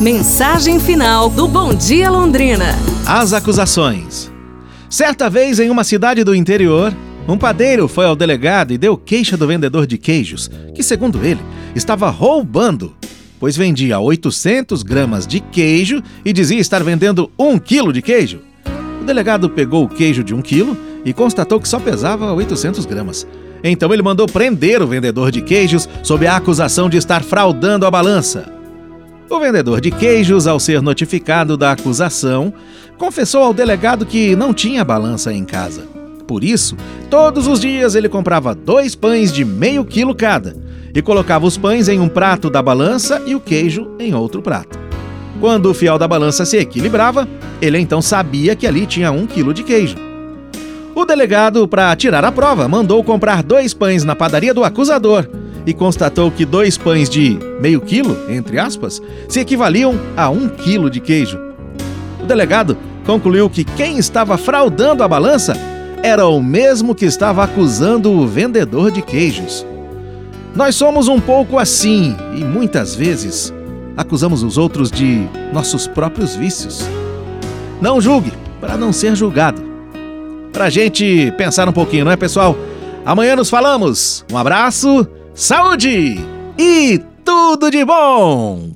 Mensagem final do Bom Dia Londrina. As acusações. Certa vez, em uma cidade do interior, um padeiro foi ao delegado e deu queixa do vendedor de queijos, que, segundo ele, estava roubando, pois vendia 800 gramas de queijo e dizia estar vendendo um quilo de queijo. O delegado pegou o queijo de um quilo e constatou que só pesava 800 gramas. Então ele mandou prender o vendedor de queijos sob a acusação de estar fraudando a balança. O vendedor de queijos, ao ser notificado da acusação, confessou ao delegado que não tinha balança em casa. Por isso, todos os dias ele comprava dois pães de meio quilo cada e colocava os pães em um prato da balança e o queijo em outro prato. Quando o fiel da balança se equilibrava, ele então sabia que ali tinha um quilo de queijo. O delegado, para tirar a prova, mandou comprar dois pães na padaria do acusador e constatou que dois pães de meio quilo, entre aspas, se equivaliam a um quilo de queijo. O delegado concluiu que quem estava fraudando a balança era o mesmo que estava acusando o vendedor de queijos. Nós somos um pouco assim e muitas vezes acusamos os outros de nossos próprios vícios. Não julgue para não ser julgado. Pra gente pensar um pouquinho, não é, pessoal? Amanhã nos falamos. Um abraço saúde e tudo de bom!